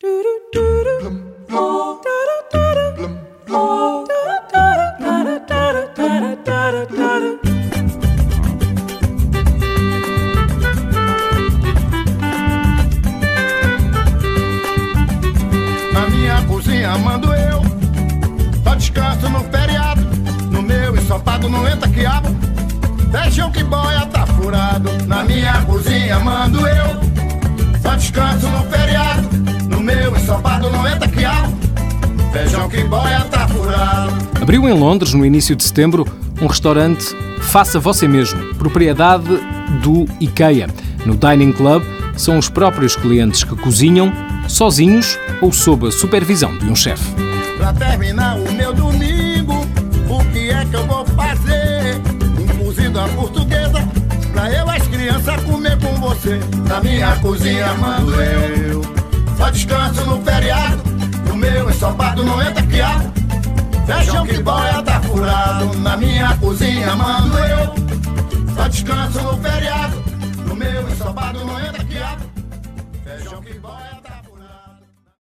Na minha cozinha mando eu. Só descanso no feriado. No meu ensopado não entra quiabo. Feijão que boia tá furado. Na minha cozinha mando eu. Só descanso no feriado Feijão que boia tá furado Abriu em Londres, no início de setembro, um restaurante Faça Você Mesmo, propriedade do IKEA. No Dining Club, são os próprios clientes que cozinham, sozinhos ou sob a supervisão de um chefe. Pra terminar o meu domingo, o que é que eu vou fazer? Um cozido à portuguesa, pra eu as crianças comer com você. Na minha cozinha mando eu, ensopado não entra quiabo, feijão que boia tá furado. Na minha cozinha mando eu, só descanso no feriado. No meu ensopado não entra quiabo, feijão que boia tá